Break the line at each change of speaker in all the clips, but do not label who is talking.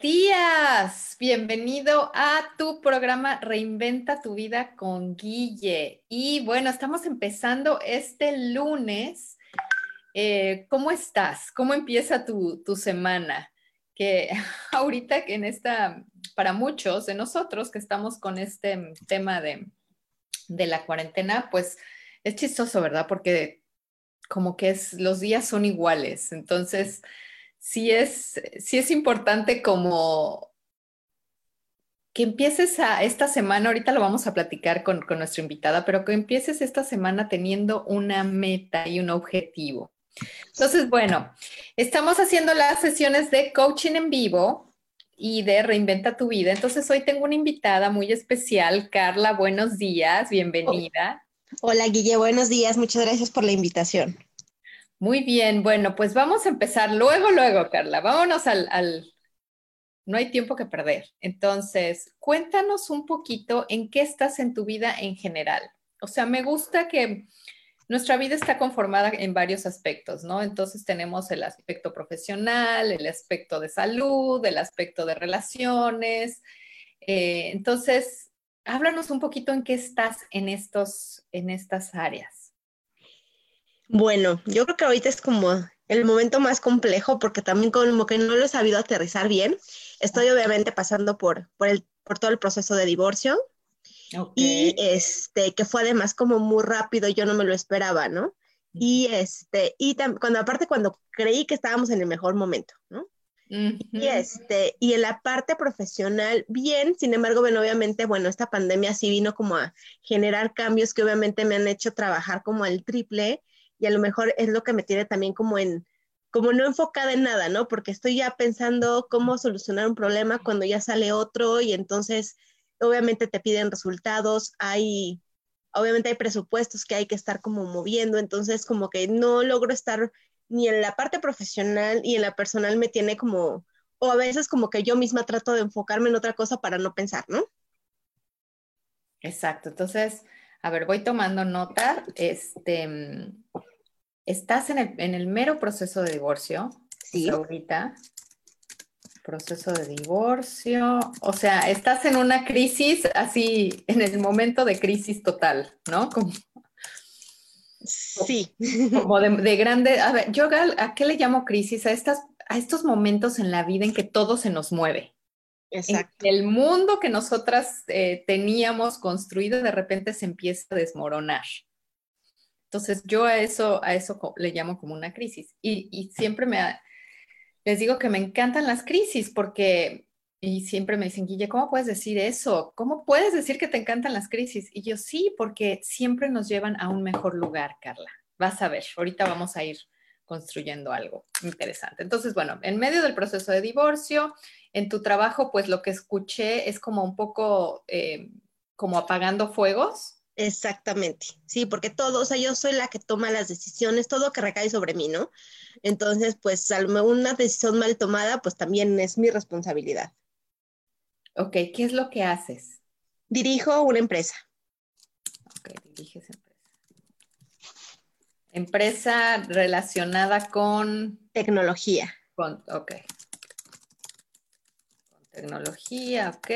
Días. Bienvenido a tu programa Reinventa tu vida con Guille. Y bueno, estamos empezando este lunes. Eh, ¿Cómo estás? ¿Cómo empieza tu, semana? Que ahorita en esta, para muchos de nosotros que estamos con este tema de, de la cuarentena, pues es chistoso, ¿verdad? Porque como que los días son iguales. Entonces es, es importante como que empieces a esta semana, ahorita lo vamos a platicar con, con nuestra invitada, pero que empieces esta semana teniendo una meta y un objetivo. Entonces, bueno, estamos haciendo las sesiones de coaching en vivo y de Reinventa tu vida. Entonces, hoy tengo una invitada muy especial, Carla, buenos días, bienvenida.
Hola, Guille, buenos días, muchas gracias por la invitación.
Muy bien, bueno, pues vamos a empezar luego, luego, Carla. Vámonos al, No hay tiempo que perder. Entonces, cuéntanos un poquito en qué estás en tu vida en general. O sea, me gusta que nuestra vida está conformada en varios aspectos, ¿no? Entonces tenemos el aspecto profesional, el aspecto de salud, el aspecto de relaciones. Eh, entonces, háblanos un poquito en qué estás en, estos, en estas áreas.
Bueno, yo creo que ahorita es como el momento más complejo porque también como que no lo he sabido aterrizar bien. Estoy obviamente pasando por, por, el, por todo el proceso de divorcio y este, que fue además como muy rápido, yo no me lo esperaba, ¿no? Y este, y cuando aparte cuando creí que estábamos en el mejor momento, ¿no? Y este, y en la parte profesional, bien, sin embargo, bueno, obviamente, bueno, esta pandemia sí vino como a generar cambios que obviamente me han hecho trabajar como al triple y a lo mejor es lo que me tiene también como en, como no enfocada en nada, ¿no? Porque estoy ya pensando cómo solucionar un problema cuando ya sale otro y entonces obviamente te piden resultados, hay, obviamente hay presupuestos que hay que estar como moviendo, entonces como que no logro estar ni en la parte profesional y en la personal me tiene como, o a veces como que yo misma trato de enfocarme en otra cosa para no pensar, ¿no?
Exacto, entonces, a ver, voy tomando nota, este, estás en el, mero proceso de divorcio. Sí. Ahorita. Proceso de divorcio. O sea, estás en una crisis así, en el momento de crisis total, ¿no? Como,
sí.
Como de, grande. A ver, yo a qué le llamo crisis? A, estas, a estos momentos en la vida en que todo se nos mueve. Exacto. el mundo que nosotras eh, teníamos construido de repente se empieza a desmoronar. Entonces yo a eso, a eso le llamo como una crisis. Y, siempre me, les digo que me encantan las crisis porque, y siempre me dicen, Guille, ¿cómo puedes decir eso? ¿Cómo puedes decir que te encantan las crisis? Y yo sí, porque siempre nos llevan a un mejor lugar, Carla. Vas a ver, ahorita vamos a ir construyendo algo interesante. Entonces, bueno, en medio del proceso de divorcio, en tu trabajo, pues lo que escuché es como un poco eh, como apagando fuegos,
Exactamente, sí, porque todo, o sea, yo soy la que toma las decisiones, todo que recae sobre mí, ¿no? Entonces, pues una decisión mal tomada, pues también es mi responsabilidad.
Ok, ¿qué es lo que haces?
Dirijo una empresa.
Ok, diriges empresa. Empresa relacionada con...
Tecnología.
Con, ok. Con tecnología, ok.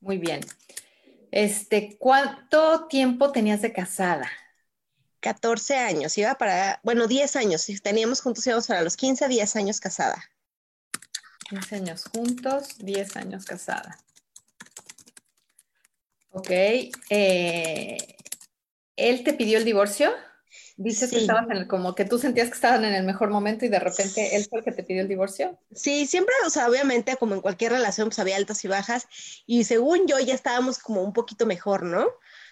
Muy bien. Este, ¿cuánto tiempo tenías de casada?
14 años, iba para, bueno, 10 años, si teníamos juntos íbamos para los 15, 10 años casada.
15 años juntos, 10 años casada. Ok. Eh, ¿Él te pidió el divorcio? Dices que estabas en el, como que tú sentías que estaban en el mejor momento y de repente él fue el que te pidió el divorcio.
Sí, siempre, o sea, obviamente como en cualquier relación pues había altas y bajas y según yo ya estábamos como un poquito mejor, ¿no?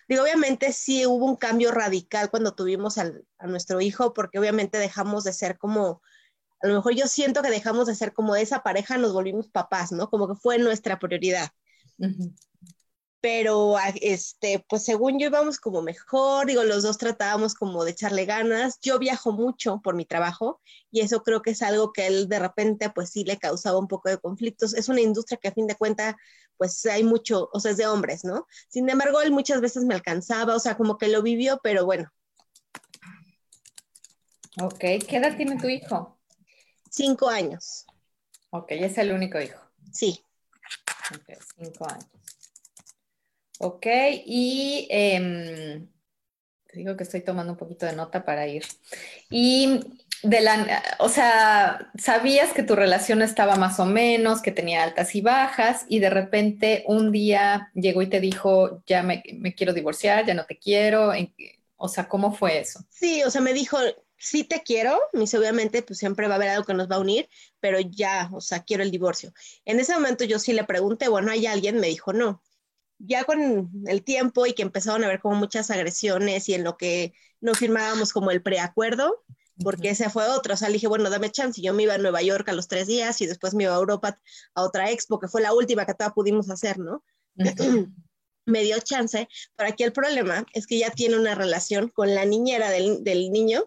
Digo, obviamente sí hubo un cambio radical cuando tuvimos a nuestro hijo porque obviamente dejamos de ser como, a lo mejor yo siento que dejamos de ser como esa pareja, nos volvimos papás, ¿no? Como que fue nuestra prioridad pero este, pues según yo íbamos como mejor, digo, los dos tratábamos como de echarle ganas. Yo viajo mucho por mi trabajo y eso creo que es algo que él de repente pues sí le causaba un poco de conflictos. Es una industria que a fin de cuentas pues hay mucho, o sea, es de hombres, ¿no? Sin embargo, él muchas veces me alcanzaba, o sea, como que lo vivió, pero bueno.
Ok, ¿qué edad tiene tu hijo?
Cinco años.
Ok, es el único hijo.
Sí.
Ok, cinco años. Ok, y em, te digo que estoy tomando un poquito de nota para ir. Y de la, o sea, sabías que tu relación estaba más o menos, que tenía altas y bajas, y de repente un día llegó y te dijo, ya me, quiero divorciar, ya no te quiero. O sea, ¿cómo fue eso?
Sí, o sea, me dijo, sí te quiero, mis obviamente pues siempre va a haber algo que nos va a unir, pero ya, o sea, quiero el divorcio. En ese momento yo sí le pregunté, bueno, ¿hay alguien? Me dijo, no ya con el tiempo y que empezaron a haber como muchas agresiones y en lo que no firmábamos como el preacuerdo, porque ese fue otro, o sea, le dije, bueno, dame chance, yo me iba a Nueva York a los tres días y después me iba a Europa a otra expo, que fue la última que todavía pudimos hacer, ¿no? me dio chance, pero aquí el problema es que ya tiene una relación con la niñera del, del niño,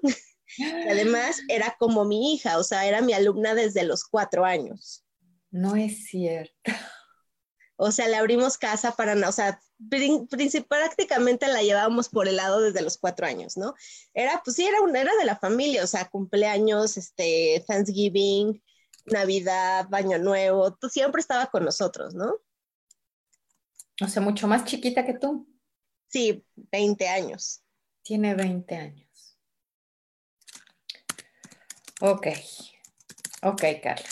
que además era como mi hija, o sea, era mi alumna desde los cuatro años.
No es cierto.
O sea, le abrimos casa para, o sea, prácticamente la llevábamos por el lado desde los cuatro años, ¿no? Era, pues sí, era, una, era de la familia, o sea, cumpleaños, este, Thanksgiving, Navidad, Baño Nuevo, tú siempre estaba con nosotros, ¿no?
O sea, mucho más chiquita que tú.
Sí, 20 años.
Tiene 20 años. Ok, ok, Carla.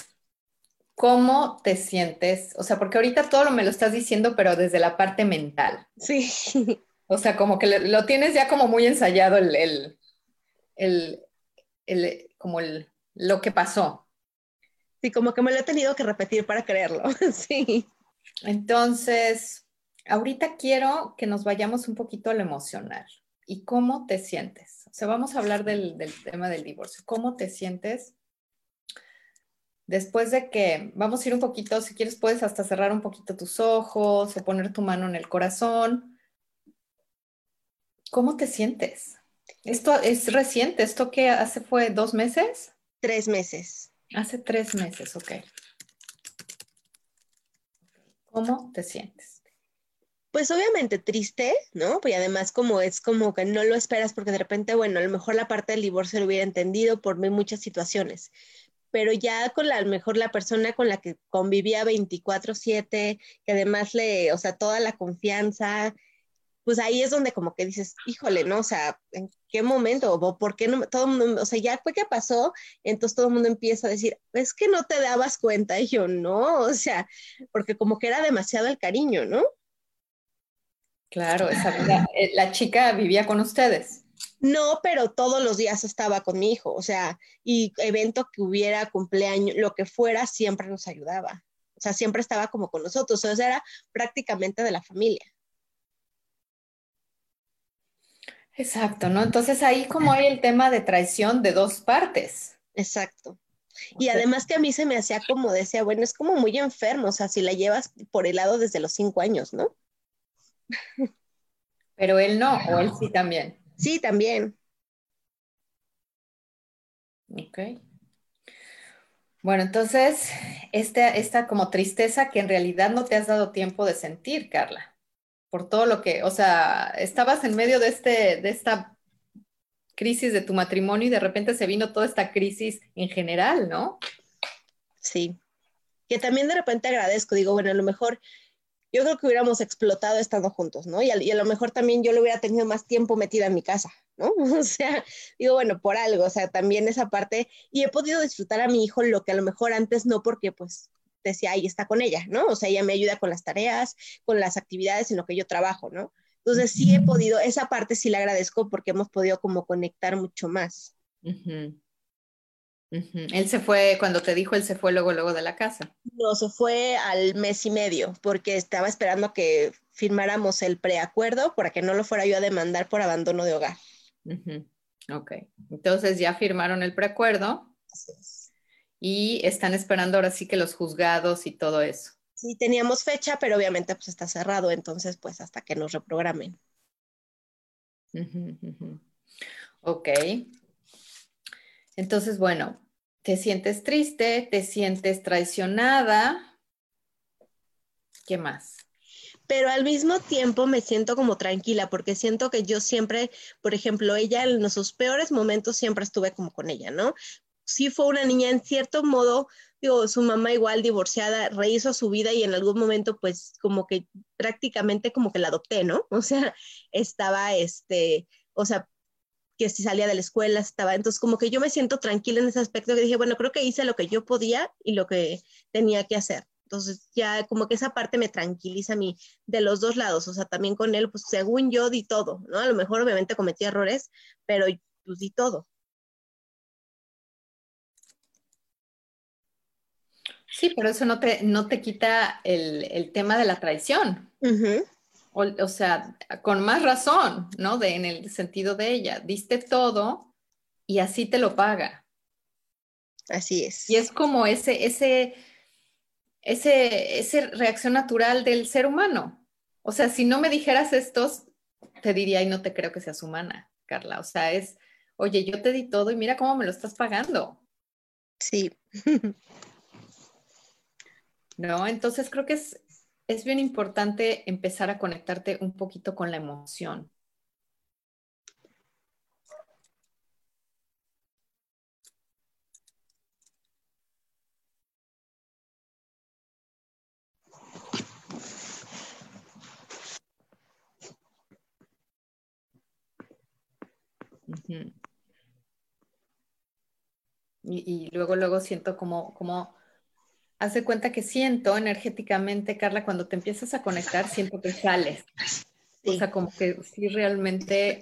¿Cómo te sientes? O sea, porque ahorita todo lo me lo estás diciendo, pero desde la parte mental.
Sí.
O sea, como que lo tienes ya como muy ensayado el, el, el, como el, lo que pasó.
Sí, como que me lo he tenido que repetir para creerlo. Sí.
Entonces, ahorita quiero que nos vayamos un poquito a lo emocional. ¿Y cómo te sientes? O sea, vamos a hablar del, del tema del divorcio. ¿Cómo te sientes después de que vamos a ir un poquito, si quieres puedes hasta cerrar un poquito tus ojos o poner tu mano en el corazón. ¿Cómo te sientes? Esto es reciente, ¿esto que hace fue dos meses?
Tres meses.
Hace tres meses, ok. ¿Cómo te sientes?
Pues obviamente triste, ¿no? Y además como es como que no lo esperas porque de repente, bueno, a lo mejor la parte del divorcio lo hubiera entendido por muchas situaciones, pero ya con la mejor la persona con la que convivía 24/7, que además le, o sea, toda la confianza, pues ahí es donde como que dices, híjole, ¿no? O sea, ¿en qué momento? ¿O por qué no? Todo el mundo, o sea, ya fue que pasó, entonces todo el mundo empieza a decir, es que no te dabas cuenta, y yo, no, o sea, porque como que era demasiado el cariño, ¿no?
Claro, esa eh, la chica vivía con ustedes.
No, pero todos los días estaba con mi hijo, o sea, y evento que hubiera, cumpleaños, lo que fuera, siempre nos ayudaba. O sea, siempre estaba como con nosotros, o sea, era prácticamente de la familia.
Exacto, ¿no? Entonces ahí como hay el tema de traición de dos partes.
Exacto. Y además que a mí se me hacía como decía, bueno, es como muy enfermo, o sea, si la llevas por el lado desde los cinco años, ¿no?
Pero él no, o él sí también.
Sí, también.
Ok. Bueno, entonces, esta, esta como tristeza que en realidad no te has dado tiempo de sentir, Carla, por todo lo que, o sea, estabas en medio de, este, de esta crisis de tu matrimonio y de repente se vino toda esta crisis en general, ¿no?
Sí. Que también de repente agradezco, digo, bueno, a lo mejor yo creo que hubiéramos explotado estando juntos, ¿no? Y a, lo mejor también yo le hubiera tenido más tiempo metida en mi casa, ¿no? O sea, digo, bueno, por algo, o sea, también esa parte, y he podido disfrutar a mi hijo lo que a lo mejor antes no, porque pues decía, ahí está con ella, ¿no? O sea, ella me ayuda con las tareas, con las actividades en lo que yo trabajo, ¿no? Entonces sí he podido, esa parte sí la agradezco porque hemos podido como conectar mucho más.
Él se fue, cuando te dijo, él se fue luego, luego de la casa.
No, se fue al mes y medio porque estaba esperando que firmáramos el preacuerdo para que no lo fuera yo a demandar por abandono de hogar.
Ok, entonces ya firmaron el preacuerdo. Y están esperando ahora sí que los juzgados y todo eso.
Sí, teníamos fecha, pero obviamente pues está cerrado, entonces pues hasta que nos reprogramen.
Ok. Entonces, bueno, te sientes triste, te sientes traicionada. ¿Qué más?
Pero al mismo tiempo me siento como tranquila porque siento que yo siempre, por ejemplo, ella en sus peores momentos siempre estuve como con ella, ¿no? Sí fue una niña en cierto modo digo, su mamá igual divorciada rehizo su vida y en algún momento pues como que prácticamente como que la adopté, ¿no? O sea, estaba este, o sea, que si salía de la escuela estaba, entonces como que yo me siento tranquila en ese aspecto que dije, bueno, creo que hice lo que yo podía y lo que tenía que hacer. Entonces ya como que esa parte me tranquiliza a mí de los dos lados, o sea, también con él, pues según yo di todo, ¿no? A lo mejor obviamente cometí errores, pero pues di todo.
Sí, pero eso no te, no te quita el, tema de la traición. O, sea, con más razón, ¿no? De, en el sentido de ella, diste todo y así te lo paga.
Así es.
Y es como ese, ese, ese, ese reacción natural del ser humano. O sea, si no me dijeras estos, te diría, y no te creo que seas humana, Carla. O sea, es, oye, yo te di todo y mira cómo me lo estás pagando.
Sí.
¿no? Entonces creo que es, es bien importante empezar a conectarte un poquito con la emoción. y, y, luego, luego siento como, como haz de cuenta que siento energéticamente, Carla, cuando te empiezas a conectar, siento que sales. O sea, como que sí realmente...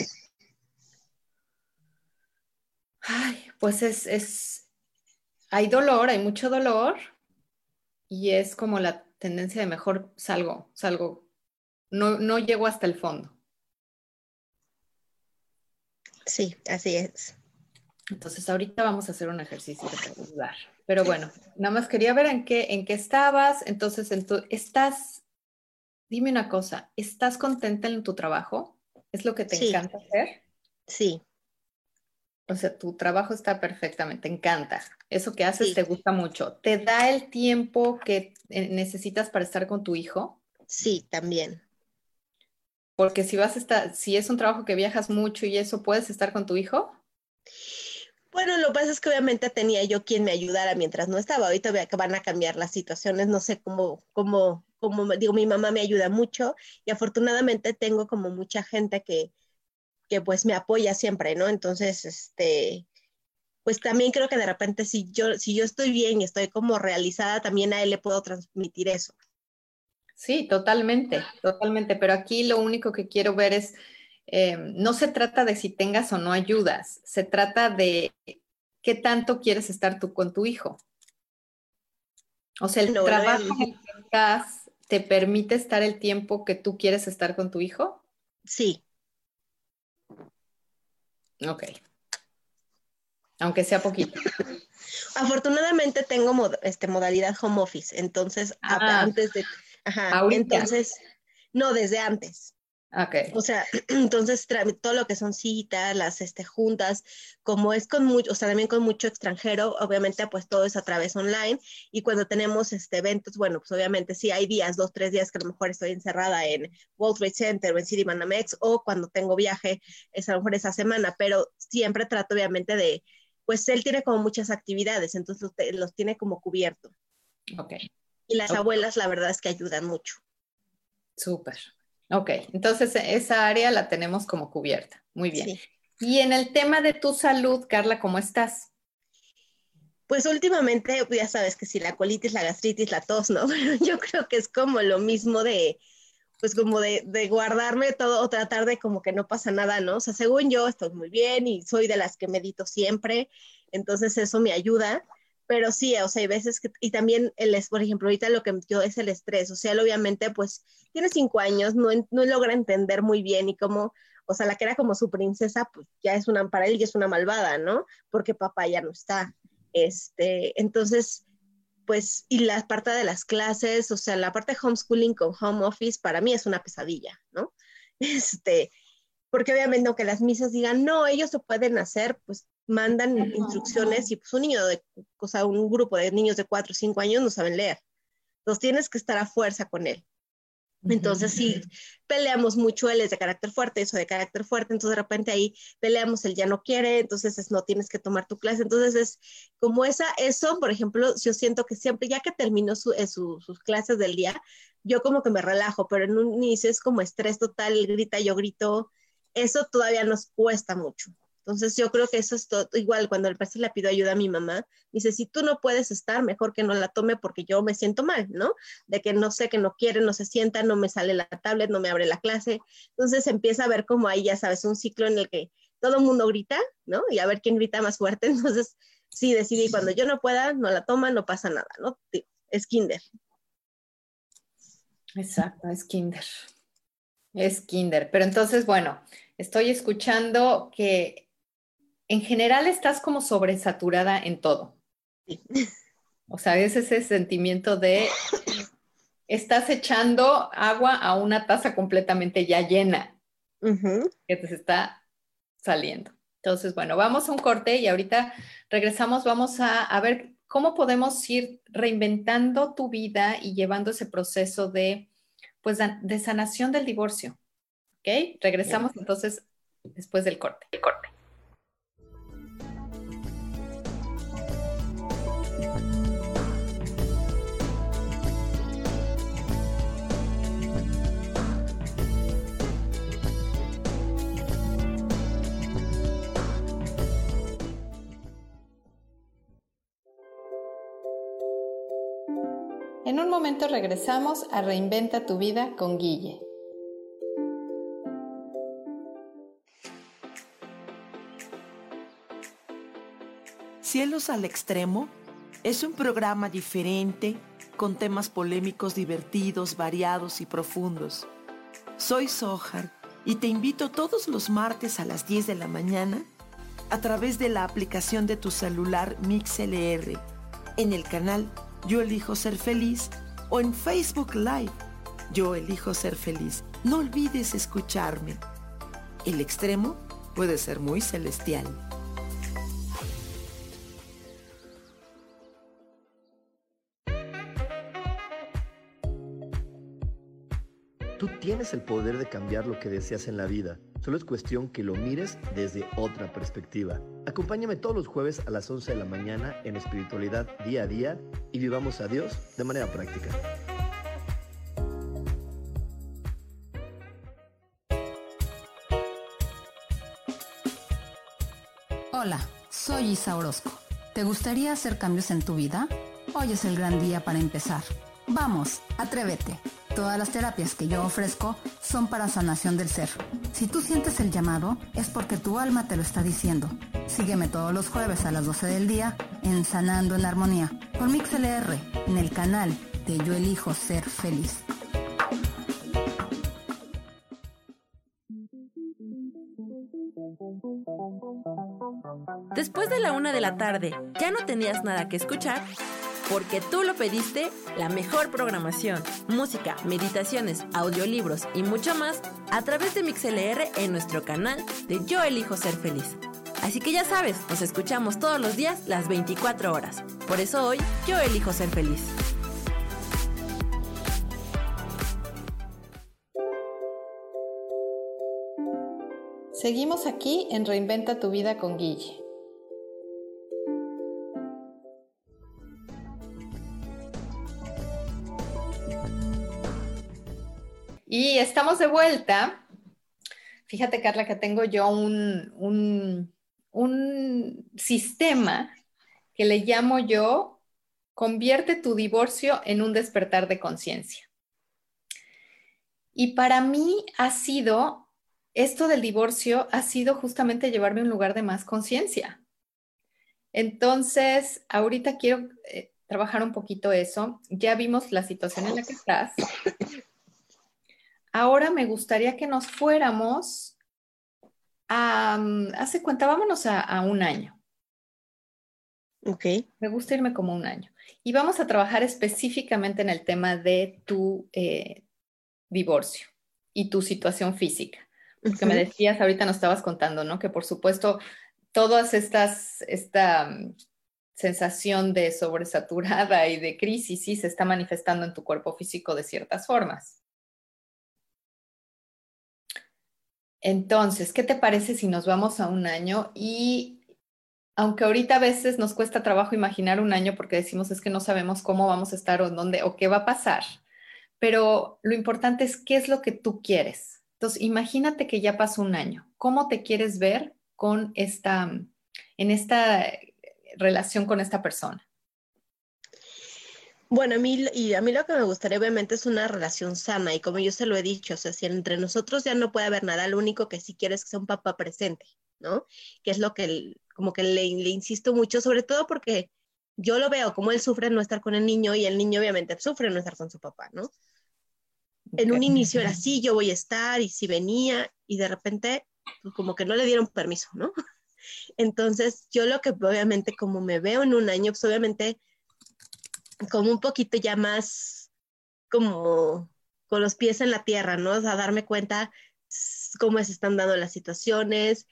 Ay, pues es, es, hay dolor, hay mucho dolor y es como la tendencia de mejor salgo, salgo, no, no llego hasta el fondo.
Sí, así es.
Entonces ahorita vamos a hacer un ejercicio para ayudar. Pero bueno, nada más quería ver en qué, en qué estabas. Entonces, en tu, estás, dime una cosa, ¿estás contenta en tu trabajo? ¿Es lo que te encanta hacer?
Sí.
O sea, tu trabajo está perfectamente, te encanta. Eso que haces te gusta mucho. ¿Te da el tiempo que eh, necesitas para estar con tu hijo?
Sí, también.
Porque si vas a estar, si es un trabajo que viajas mucho y eso, ¿puedes estar con tu hijo?
Bueno, lo que pasa es que obviamente tenía yo quien me ayudara mientras no estaba. Ahorita van a cambiar las situaciones, no sé cómo, cómo, cómo, digo, mi mamá me ayuda mucho y afortunadamente tengo como mucha gente que, que pues me apoya siempre, ¿no? Entonces, este, pues también creo que de repente si yo, si yo estoy bien y estoy como realizada, también a él le puedo transmitir eso.
Sí, totalmente, totalmente. Pero aquí lo único que quiero ver es eh, no se trata de si tengas o no ayudas, se trata de qué tanto quieres estar tú con tu hijo. O sea, el trabajo que estás te permite estar el tiempo que tú quieres estar con tu hijo.
Sí.
Ok. Aunque sea poquito.
Afortunadamente tengo este, modalidad home office, entonces ah. antes de... Ajá, entonces, no, desde antes.
Okay.
O sea, entonces todo lo que son citas, las este, juntas, como es con mucho, o sea, también con mucho extranjero, obviamente pues todo es a través online y cuando tenemos este, eventos, bueno, pues obviamente sí hay días, dos, tres días que a lo mejor estoy encerrada en World Trade Center o en City Manamex o cuando tengo viaje, es a lo mejor esa semana, pero siempre trato obviamente de, pues él tiene como muchas actividades, entonces los, tiene como cubierto.
Ok.
Y las abuelas la verdad es que ayudan mucho.
Súper. Ok, entonces esa área la tenemos como cubierta. Muy bien. Y en el tema de tu salud, Carla, ¿cómo estás?
Pues últimamente, ya sabes que si la colitis, la gastritis, la tos, ¿no? Pero yo creo que es como lo mismo de, pues como de, de, guardarme todo o tratar de como que no pasa nada, ¿no? O sea, según yo estoy muy bien y soy de las que medito siempre, entonces eso me ayuda, pero sí, o sea, hay veces que, y también el, por ejemplo, ahorita lo que yo es el estrés, o sea, él obviamente pues tiene cinco años, no, no logra entender muy bien y cómo, o sea, la que era como su princesa, pues ya es una, para él ya es una malvada, ¿no? Porque papá ya no está. Este, entonces, pues, y la parte de las clases, o sea, la parte de homeschooling con home office para mí es una pesadilla, ¿no? Este, porque obviamente aunque las misas digan, no, ellos se pueden hacer, pues mandan instrucciones y pues un niño de, o sea, un grupo de niños de 4 o 5 años no saben leer. Entonces tienes que estar a fuerza con él. Entonces, sí, peleamos mucho, él es de carácter fuerte, eso de carácter fuerte, entonces de repente ahí peleamos, él ya no quiere, entonces es, no tienes que tomar tu clase, entonces es como esa, eso, por ejemplo, yo siento que siempre, ya que termino eh, sus clases del día, yo como que me relajo, pero en un inicio es como estrés total, él grita, yo grito, eso todavía nos cuesta mucho. Entonces yo creo que eso es todo, igual cuando el padre le pido ayuda a mi mamá, dice, si tú no puedes estar, mejor que no la tome porque yo me siento mal, ¿no? De que no sé, que no quiere, no se sienta, no me sale la tablet, no me abre la clase. Entonces empieza a ver como ahí, ya sabes, un ciclo en el que todo el mundo grita, ¿no? Y a ver quién grita más fuerte. Entonces, sí, decidí, cuando yo no pueda, no la toma, no pasa nada, ¿no? Es kinder.
Exacto, es kinder. Es kinder. Pero entonces, bueno, estoy escuchando que en general estás como sobresaturada en todo. O sea, es ese sentimiento de estás echando agua a una taza completamente ya llena, que te está saliendo. Entonces, bueno, vamos a un corte y ahorita regresamos, vamos a, a, ver cómo podemos ir reinventando tu vida y llevando ese proceso de, pues, de sanación del divorcio. ¿Ok? Regresamos entonces después del corte. El corte. En un momento regresamos a Reinventa tu vida con Guille.
Cielos al Extremo es un programa diferente con temas polémicos divertidos, variados y profundos. Soy Sohar y te invito todos los martes a las 10 de la mañana a través de la aplicación de tu celular MixLR en el canal yo elijo ser feliz o en Facebook Live. Yo elijo ser feliz. No olvides escucharme. El extremo puede ser muy celestial.
Tienes el poder de cambiar lo que deseas en la vida. Solo es cuestión que lo mires desde otra perspectiva. Acompáñame todos los jueves a las 11 de la mañana en espiritualidad día a día y vivamos a Dios de manera práctica.
Hola, soy Isa Orozco. ¿Te gustaría hacer cambios en tu vida? Hoy es el gran día para empezar. Vamos, atrévete. Todas las terapias que yo ofrezco son para sanación del ser. Si tú sientes el llamado, es porque tu alma te lo está diciendo. Sígueme todos los jueves a las 12 del día en Sanando en Armonía por MixLR en el canal de Yo Elijo Ser Feliz.
Después de la una de la tarde, ¿ya no tenías nada que escuchar? Porque tú lo pediste, la mejor programación, música, meditaciones, audiolibros y mucho más a través de MixLR en nuestro canal de Yo Elijo Ser Feliz. Así que ya sabes, nos escuchamos todos los días las 24 horas. Por eso hoy yo elijo ser feliz.
Seguimos aquí en Reinventa tu vida con Guille. Y estamos de vuelta. Fíjate, Carla, que tengo yo un, un, sistema que le llamo yo, convierte tu divorcio en un despertar de conciencia. Y para mí ha sido, esto del divorcio ha sido justamente llevarme a un lugar de más conciencia. Entonces, ahorita quiero eh, trabajar un poquito eso. Ya vimos la situación en la que estás. Ahora me gustaría que nos fuéramos a, mm, hace cuenta, vámonos a, un año.
Ok.
Me gusta irme como un año. Y vamos a trabajar específicamente en el tema de tu eh, divorcio y tu situación física. Porque me decías, ahorita nos estabas contando, ¿no? Que por supuesto, todas estas, esta mm, sensación de sobresaturada y de crisis sí se está manifestando en tu cuerpo físico de ciertas formas. Entonces, ¿qué te parece si nos vamos a un año? Y aunque ahorita a veces nos cuesta trabajo imaginar un año porque decimos es que no sabemos cómo vamos a estar o dónde o qué va a pasar, pero lo importante es qué es lo que tú quieres. Entonces, imagínate que ya pasó un año. ¿Cómo te quieres ver con esta, en esta relación con esta persona?
Bueno, a mí, y a mí lo que me gustaría obviamente es una relación sana y como yo se lo he dicho, o sea, si entre nosotros ya no puede haber nada, lo único que sí quiero es que sea un papá presente, ¿no? Que es lo que como que le, insisto mucho, sobre todo porque yo lo veo como él sufre no estar con el niño y el niño obviamente sufre no estar con su papá, ¿no? En un inicio era así, yo voy a estar y si venía y de repente pues, como que no le dieron permiso, ¿no? Entonces yo lo que obviamente como me veo en un año, pues obviamente como un poquito ya más como con los pies en la tierra, ¿no? O sea, darme cuenta cómo se están dando las situaciones,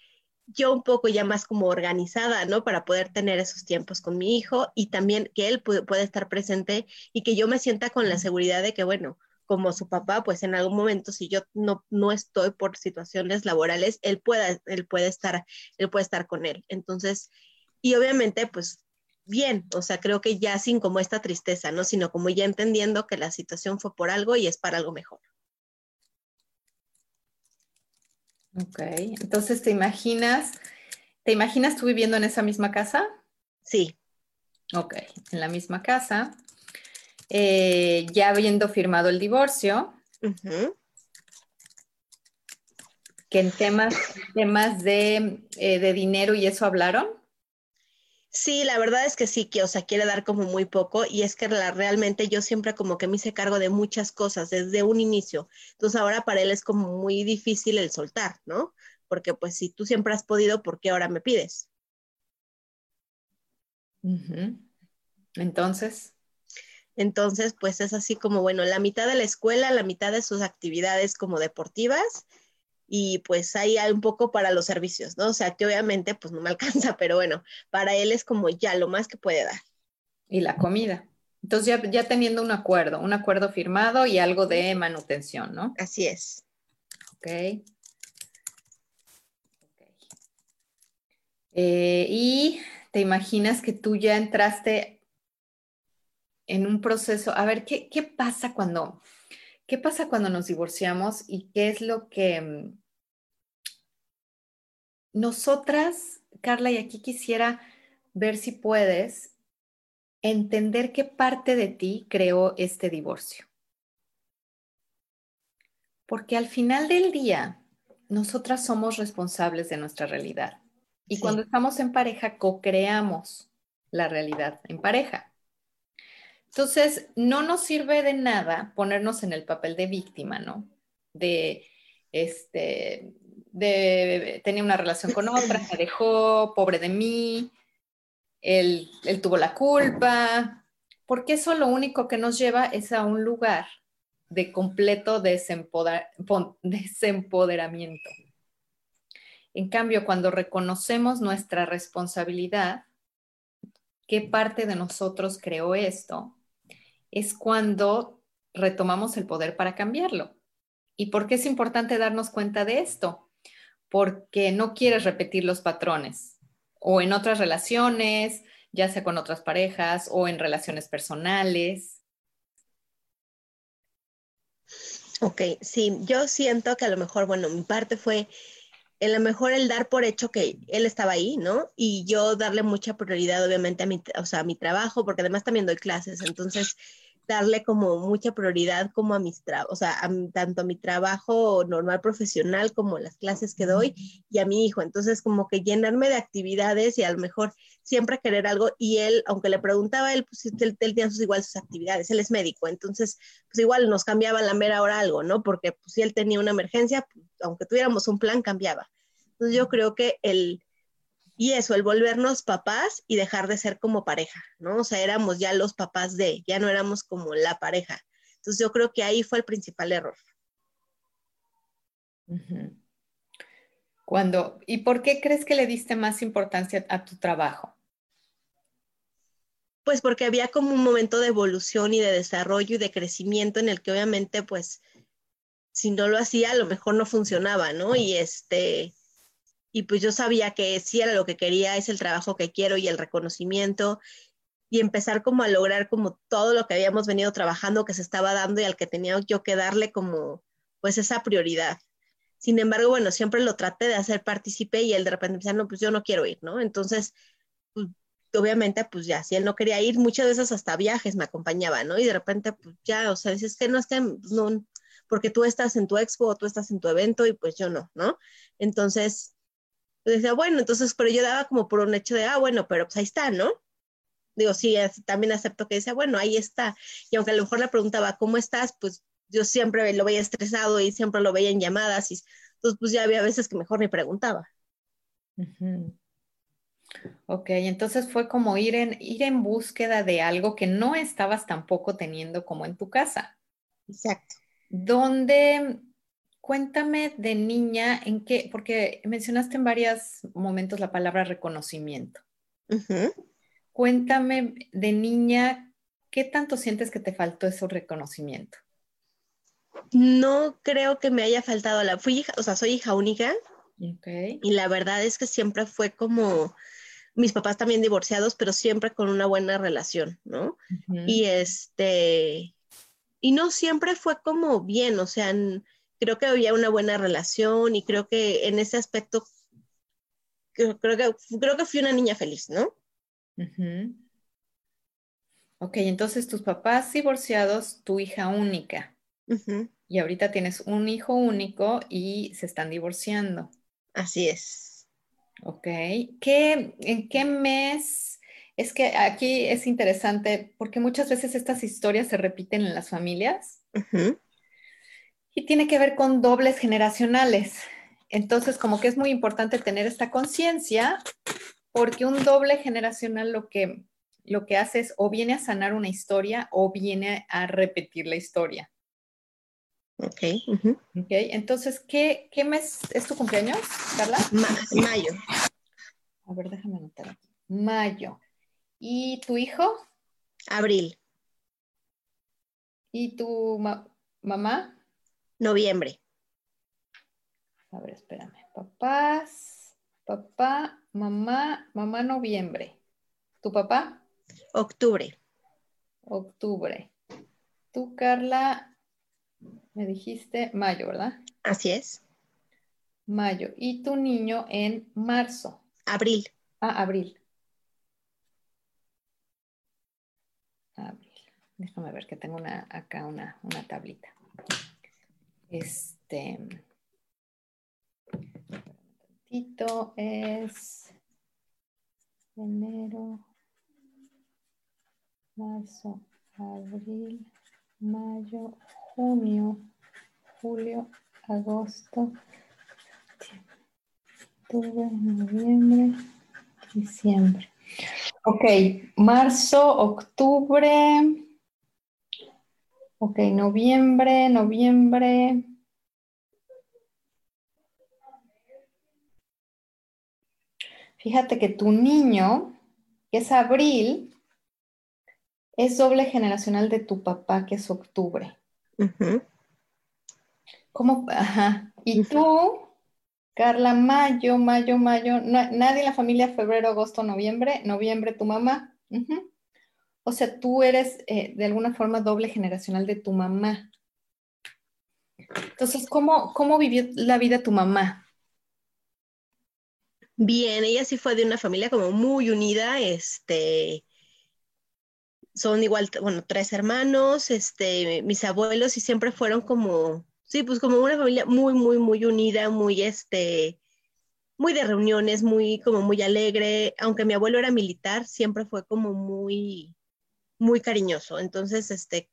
yo un poco ya más como organizada, ¿no? Para poder tener esos tiempos con mi hijo y también que él puede, estar presente y que yo me sienta con la seguridad de que, bueno, como su papá, pues en algún momento, si yo no, no estoy por situaciones laborales, él pueda, él puede estar, él puede estar con él. Entonces, y obviamente, pues bien, o sea, creo que ya sin como esta tristeza, ¿no? Sino como ya entendiendo que la situación fue por algo y es para algo mejor.
Ok, entonces te imaginas, ¿te imaginas tú viviendo en esa misma casa?
Sí.
Ok, en la misma casa, eh, ya habiendo firmado el divorcio, que en temas, temas de, eh, de dinero y eso hablaron.
Sí, la verdad es que sí, que, o sea, quiere dar como muy poco y es que realmente yo siempre como que me hice cargo de muchas cosas desde un inicio. Entonces ahora para él es como muy difícil el soltar, ¿no? Porque pues si tú siempre has podido, ¿por qué ahora me pides?
Entonces.
Entonces, pues es así como, bueno, la mitad de la escuela, la mitad de sus actividades como deportivas y pues ahí hay un poco para los servicios, ¿no? O sea, que obviamente pues no me alcanza, pero bueno, para él es como ya lo más que puede dar.
Y la comida. Entonces ya, ya teniendo un acuerdo, un acuerdo firmado y algo de manutención, ¿no?
Así es.
Ok. Eh, y te imaginas que tú ya entraste en un proceso. A ver, ¿qué, qué pasa cuando, ¿Qué pasa cuando nos divorciamos y qué es lo que mm, nosotras, Carla, y aquí quisiera ver si puedes entender qué parte de ti creó este divorcio? Porque al final del día, nosotras somos responsables de nuestra realidad. Y cuando estamos en pareja, co-creamos la realidad en pareja. Entonces, no nos sirve de nada ponernos en el papel de víctima, ¿no? De, este, de, tenía una relación con otra, me dejó, pobre de mí, él, él tuvo la culpa, porque eso lo único que nos lleva es a un lugar de completo desempoderamiento. En cambio, cuando reconocemos nuestra responsabilidad, qué parte de nosotros creó esto, es cuando retomamos el poder para cambiarlo. ¿Y por qué es importante darnos cuenta de esto? Porque no quieres repetir los patrones o en otras relaciones, ya sea con otras parejas o en relaciones personales.
Ok, sí, yo siento que a lo mejor, bueno, mi parte fue a lo mejor el dar por hecho que él estaba ahí, ¿no? Y yo darle mucha prioridad, obviamente, a mi, o sea, a mi trabajo, porque además también doy clases. Entonces, darle como mucha prioridad como a mis trabajos, o sea, tanto a mi trabajo normal profesional como las clases que doy y a mi hijo. Entonces, como que llenarme de actividades y a lo mejor siempre querer algo. Y él, aunque le preguntaba, él, pues él, tenía sus, igual sus actividades, él es médico, entonces, pues igual nos cambiaba la mera hora algo, ¿no? Porque pues, si él tenía una emergencia, pues, aunque tuviéramos un plan, cambiaba. Entonces, yo creo que el y eso, el volvernos papás y dejar de ser como pareja, ¿no? O sea, éramos ya los papás de, ya no éramos como la pareja. Entonces yo creo que ahí fue el principal error.
Cuando, ¿y por qué crees que le diste más importancia a tu trabajo?
Pues porque había como un momento de evolución y de desarrollo y de crecimiento en el que obviamente, pues, si no lo hacía, a lo mejor no funcionaba, ¿no? Y este, y pues yo sabía que sí era lo que quería, es el trabajo que quiero y el reconocimiento y empezar como a lograr como todo lo que habíamos venido trabajando que se estaba dando y al que tenía yo que darle como pues esa prioridad. Sin embargo, bueno, siempre lo traté de hacer partícipe y él de repente decía, no, pues yo no quiero ir, ¿no? Entonces, pues, obviamente, pues ya, si él no quería ir, muchas veces hasta viajes me acompañaba, ¿no? Y de repente, pues ya, o sea, dices que no es que, no, porque tú estás en tu expo o tú estás en tu evento y pues yo no, ¿no? Entonces, decía, bueno, entonces, pero yo daba como por un hecho de, ah, bueno, pero pues ahí está, ¿no? Digo, sí, también acepto que decía, bueno, ahí está. Y aunque a lo mejor le preguntaba, ¿cómo estás? Pues yo siempre lo veía estresado y siempre lo veía en llamadas. Y, entonces, pues ya había veces que mejor ni preguntaba.
Ok, entonces fue como ir en, ir en búsqueda de algo que no estabas tampoco teniendo como en tu casa.
Exacto.
¿Dónde, Cuéntame de niña, en qué, porque mencionaste en varios momentos la palabra reconocimiento. Cuéntame de niña, ¿qué tanto sientes que te faltó ese reconocimiento?
No creo que me haya faltado la, fui hija, o sea, soy hija única. Y la verdad es que siempre fue como, mis papás también divorciados, pero siempre con una buena relación, ¿no? Y este, y no siempre fue como bien, o sea, creo que había una buena relación y creo que en ese aspecto, creo, que, creo que fui una niña feliz, ¿no?
Ok, entonces tus papás divorciados, tu hija única. Y ahorita tienes un hijo único y se están divorciando.
Así es.
Ok. ¿Qué, ¿En qué mes? Es que aquí es interesante porque muchas veces estas historias se repiten en las familias. Y tiene que ver con dobles generacionales. Entonces, como que es muy importante tener esta conciencia, porque un doble generacional lo que, lo que hace es o viene a sanar una historia o viene a repetir la historia.
Ok.
Ok, entonces, ¿qué, ¿qué, mes es tu cumpleaños, Carla?
mayo.
A ver, déjame anotar aquí. Mayo. ¿Y tu hijo?
Abril.
¿Y tu mamá?
Noviembre.
A ver, espérame. Papás, papá, mamá, mamá, noviembre. ¿Tu papá?
Octubre.
Octubre. Tú, Carla, me dijiste mayo, ¿verdad?
Así es.
Mayo. ¿Y tu niño en marzo?
Abril.
Ah, abril. Abril. Déjame ver que tengo una, acá una, una tablita. Este, tantito es enero, marzo, abril, mayo, junio, julio, agosto, noviembre, diciembre. Ok, marzo, octubre, Ok, noviembre, noviembre. Fíjate que tu niño, que es abril, es doble generacional de tu papá, que es octubre. ¿Cómo? Ajá. Y tú, Carla, mayo, mayo, mayo, nadie en la familia, febrero, agosto, noviembre, noviembre tu mamá. O sea, tú eres eh, de alguna forma doble generacional de tu mamá. Entonces, ¿cómo, ¿cómo vivió la vida tu mamá?
Bien, ella sí fue de una familia como muy unida, este, son igual, bueno, tres hermanos, este, mis abuelos y siempre fueron como, sí, pues como una familia muy, muy, muy unida, muy, este, muy de reuniones, muy, como muy alegre, aunque mi abuelo era militar, siempre fue como muy, muy cariñoso. Entonces, este,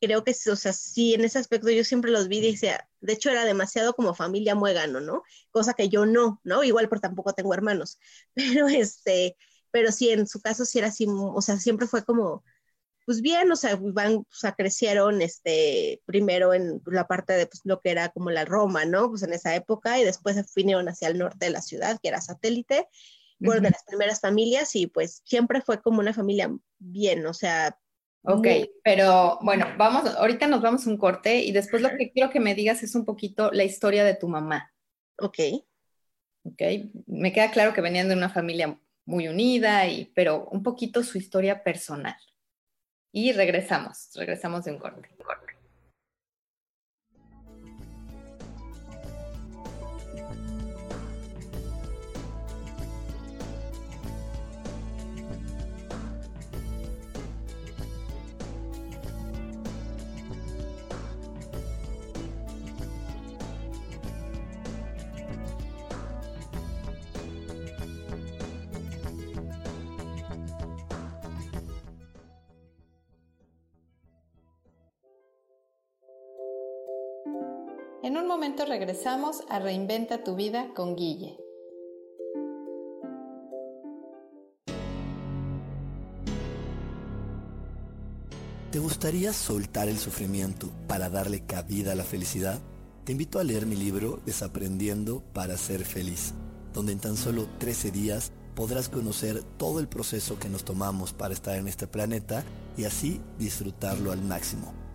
creo que, o sea, sí, en ese aspecto yo siempre los vi de hecho era demasiado como familia muégano, ¿no? Cosa que yo no, ¿no? Igual por tampoco tengo hermanos, pero este, pero sí, en su caso sí era así, o sea, siempre fue como, pues bien, o sea, van, o sea, crecieron, este, primero en la parte de pues, lo que era como la Roma, ¿no? Pues en esa época, y después se vinieron hacia el norte de la ciudad, que era satélite, fueron de las primeras familias, y pues siempre fue como una familia bien, o sea,
Ok, pero bueno, vamos, ahorita nos vamos a un corte y después lo que quiero que me digas es un poquito la historia de tu mamá.
Ok.
Ok, me queda claro que venían de una familia muy unida, y, pero un poquito su historia personal. Y regresamos, regresamos de un corte. corte. Regresamos a Reinventa tu vida con Guille.
¿Te gustaría soltar el sufrimiento para darle cabida a la felicidad? Te invito a leer mi libro Desaprendiendo para ser feliz, donde en tan solo 13 días podrás conocer todo el proceso que nos tomamos para estar en este planeta y así disfrutarlo al máximo.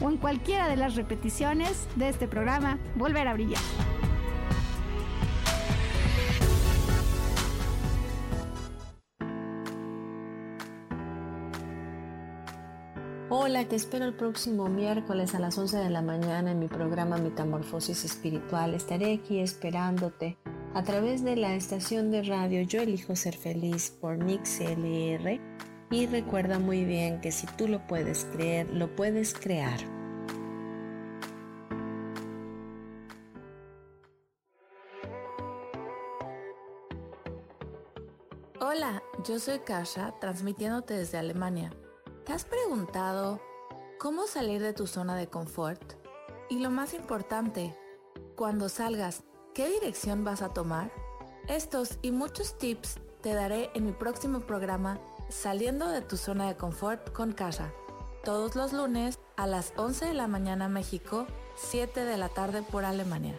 o en cualquiera de las repeticiones de este programa Volver a Brillar.
Hola, te espero el próximo miércoles a las 11 de la mañana en mi programa Metamorfosis Espiritual. Estaré aquí esperándote a través de la estación de radio Yo elijo ser feliz por Mix LR y recuerda muy bien que si tú lo puedes creer, lo puedes crear.
Hola, yo soy Kasha, transmitiéndote desde Alemania. ¿Te has preguntado cómo salir de tu zona de confort? Y lo más importante, cuando salgas, ¿qué dirección vas a tomar? Estos y muchos tips te daré en mi próximo programa Saliendo de tu zona de confort con Kasha, todos los lunes a las 11 de la mañana México, 7 de la tarde por Alemania.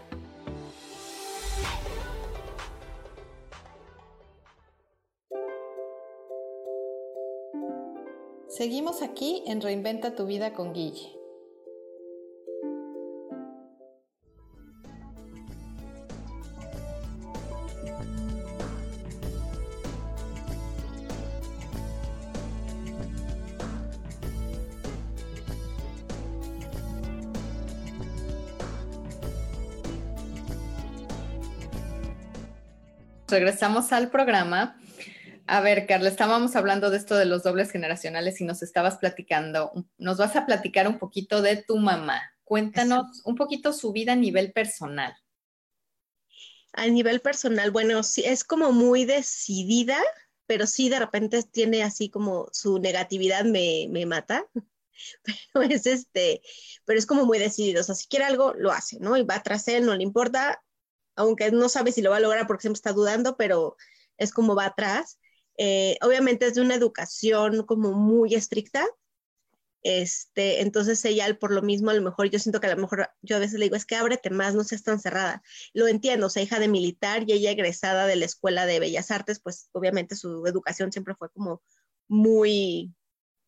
Seguimos aquí en Reinventa tu vida con Guille. Regresamos al programa a ver, Carla, estábamos hablando de esto de los dobles generacionales y nos estabas platicando, nos vas a platicar un poquito de tu mamá. Cuéntanos un poquito su vida a nivel personal.
A nivel personal, bueno, sí, es como muy decidida, pero sí de repente tiene así como su negatividad me, me mata. pero es este, pero es como muy decidido, o sea, si quiere algo, lo hace, ¿no? Y va tras él, no le importa, aunque no sabe si lo va a lograr porque siempre está dudando, pero es como va atrás. Eh, obviamente es de una educación como muy estricta, este, entonces ella por lo mismo, a lo mejor yo siento que a lo mejor yo a veces le digo, es que ábrete más, no seas tan cerrada. Lo entiendo, o sea, hija de militar y ella egresada de la Escuela de Bellas Artes, pues obviamente su educación siempre fue como muy,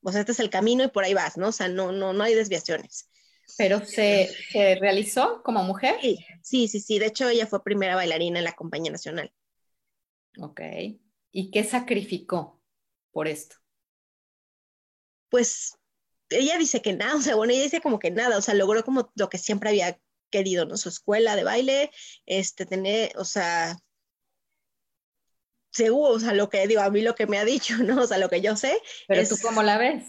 o sea, este es el camino y por ahí vas, ¿no? O sea, no, no, no hay desviaciones.
¿Pero se, se realizó como mujer?
Sí, sí, sí, de hecho ella fue primera bailarina en la Compañía Nacional.
Ok. ¿Y qué sacrificó por esto?
Pues ella dice que nada, o sea, bueno, ella dice como que nada, o sea, logró como lo que siempre había querido, ¿no? Su escuela de baile, este, tener, o sea, seguro, o sea, lo que digo, a mí lo que me ha dicho, ¿no? O sea, lo que yo sé.
Pero tú cómo la ves?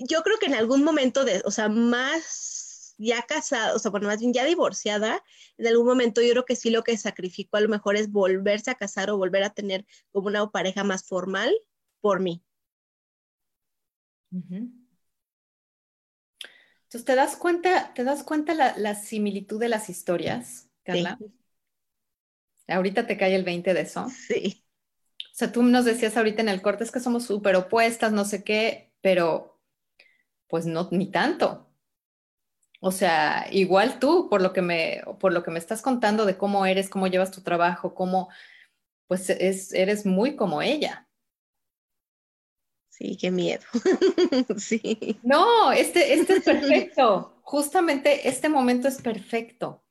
Yo creo que en algún momento de, o sea, más ya casada, o sea, bueno, más bien ya divorciada, en algún momento yo creo que sí lo que sacrificó a lo mejor es volverse a casar o volver a tener como una pareja más formal por mí.
Entonces, ¿te das cuenta, te das cuenta la, similitud de las historias, Carla? Ahorita te cae el 20 de eso.
Sí.
O sea, tú nos decías ahorita en el corte, es que somos súper opuestas, no sé qué, pero pues no, ni tanto. O sea, igual tú, por lo que me, por lo que me estás contando de cómo eres, cómo llevas tu trabajo, cómo, pues es, eres muy como ella.
Sí, qué miedo. sí.
No, este, este es perfecto. Justamente este momento es perfecto.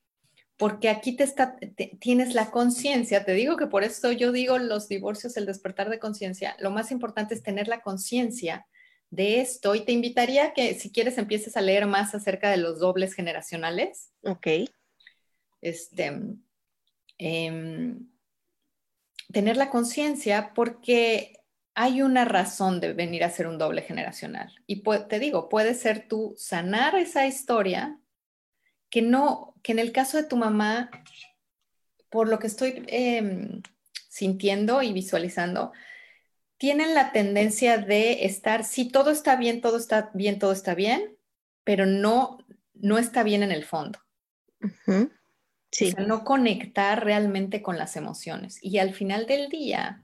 Porque aquí te está, tienes la conciencia. Te digo que por esto yo digo los divorcios, el despertar de conciencia. Lo más importante es tener la conciencia de esto. Y te invitaría que si quieres empieces a leer más acerca de los dobles generacionales.
Ok.
Este, em, tener la conciencia porque hay una razón de venir a ser un doble generacional. Y te digo, puede ser tú sanar esa historia que no, que en el caso de tu mamá, por lo que estoy em, sintiendo y visualizando, tienen la tendencia de estar, si todo está bien, todo está bien, todo está bien, pero no, no está bien en el fondo. Sí. O sea, no conectar realmente con las emociones. Y al final del día,